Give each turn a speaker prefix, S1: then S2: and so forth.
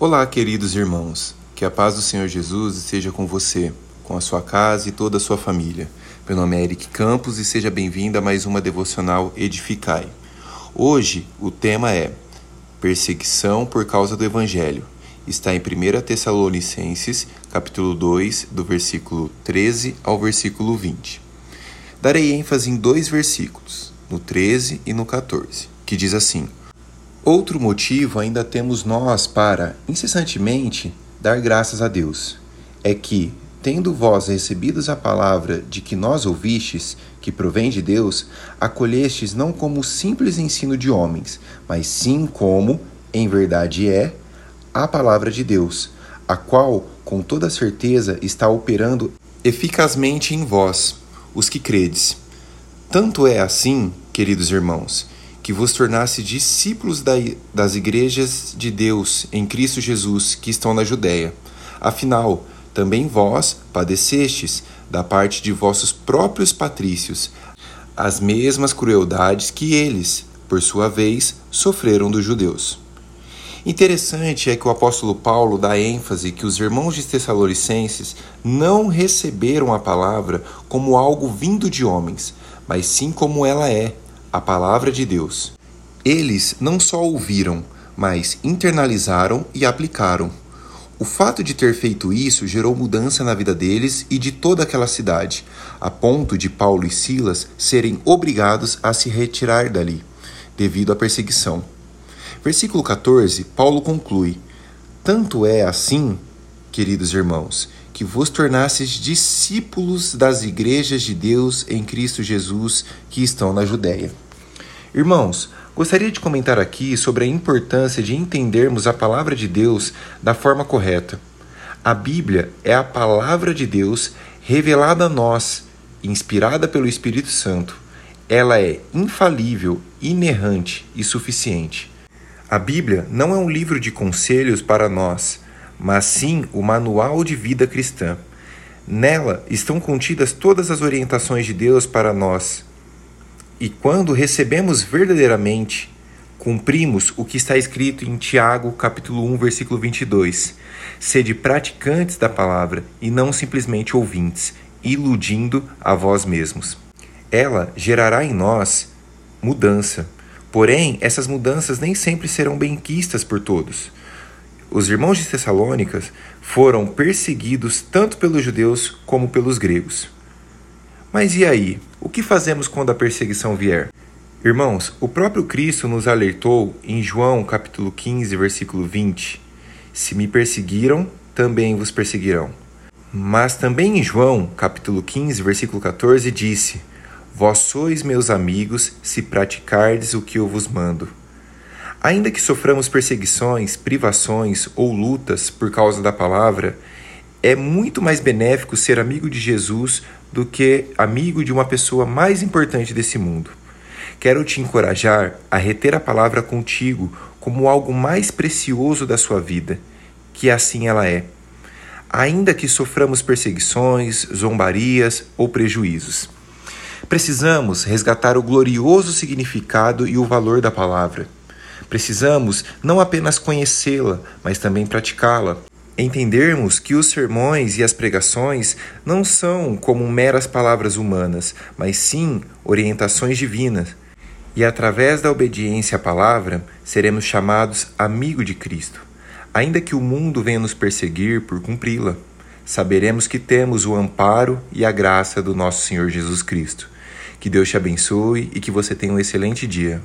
S1: Olá, queridos irmãos. Que a paz do Senhor Jesus esteja com você, com a sua casa e toda a sua família. Meu nome é Eric Campos e seja bem-vindo a mais uma devocional Edificai. Hoje o tema é Perseguição por causa do Evangelho. Está em 1 Tessalonicenses, capítulo 2, do versículo 13 ao versículo 20. Darei ênfase em dois versículos, no 13 e no 14, que diz assim: Outro motivo ainda temos nós para, incessantemente, dar graças a Deus. É que, tendo vós recebidos a palavra de que nós ouvistes, que provém de Deus, acolhestes não como simples ensino de homens, mas sim como, em verdade é, a palavra de Deus, a qual, com toda certeza, está operando eficazmente em vós, os que credes. Tanto é assim, queridos irmãos, que vos tornasse discípulos das igrejas de Deus em Cristo Jesus que estão na Judéia. Afinal, também vós padecestes da parte de vossos próprios patrícios as mesmas crueldades que eles, por sua vez, sofreram dos judeus. Interessante é que o apóstolo Paulo dá ênfase que os irmãos de Tessalonicenses não receberam a palavra como algo vindo de homens, mas sim como ela é, a palavra de Deus. Eles não só ouviram, mas internalizaram e aplicaram. O fato de ter feito isso gerou mudança na vida deles e de toda aquela cidade, a ponto de Paulo e Silas serem obrigados a se retirar dali, devido à perseguição. Versículo 14, Paulo conclui: Tanto é assim, queridos irmãos, que vos tornasses discípulos das igrejas de Deus em Cristo Jesus que estão na Judéia. Irmãos, gostaria de comentar aqui sobre a importância de entendermos a palavra de Deus da forma correta. A Bíblia é a palavra de Deus revelada a nós, inspirada pelo Espírito Santo. Ela é infalível, inerrante e suficiente. A Bíblia não é um livro de conselhos para nós mas sim o manual de vida cristã. Nela estão contidas todas as orientações de Deus para nós. E quando recebemos verdadeiramente, cumprimos o que está escrito em Tiago, capítulo 1, versículo 22. Sede praticantes da palavra e não simplesmente ouvintes, iludindo a vós mesmos. Ela gerará em nós mudança. Porém, essas mudanças nem sempre serão benquistas por todos. Os irmãos de Tessalônicas foram perseguidos tanto pelos judeus como pelos gregos. Mas e aí? O que fazemos quando a perseguição vier? Irmãos, o próprio Cristo nos alertou em João capítulo 15, versículo 20: Se me perseguiram, também vos perseguirão. Mas também em João capítulo 15, versículo 14 disse: Vós sois meus amigos se praticardes o que eu vos mando. Ainda que soframos perseguições, privações ou lutas por causa da palavra, é muito mais benéfico ser amigo de Jesus do que amigo de uma pessoa mais importante desse mundo. Quero te encorajar a reter a palavra contigo como algo mais precioso da sua vida, que assim ela é. Ainda que soframos perseguições, zombarias ou prejuízos. Precisamos resgatar o glorioso significado e o valor da palavra. Precisamos não apenas conhecê-la, mas também praticá-la. Entendermos que os sermões e as pregações não são como meras palavras humanas, mas sim orientações divinas. E através da obediência à palavra, seremos chamados amigo de Cristo. Ainda que o mundo venha nos perseguir por cumpri-la, saberemos que temos o amparo e a graça do nosso Senhor Jesus Cristo. Que Deus te abençoe e que você tenha um excelente dia.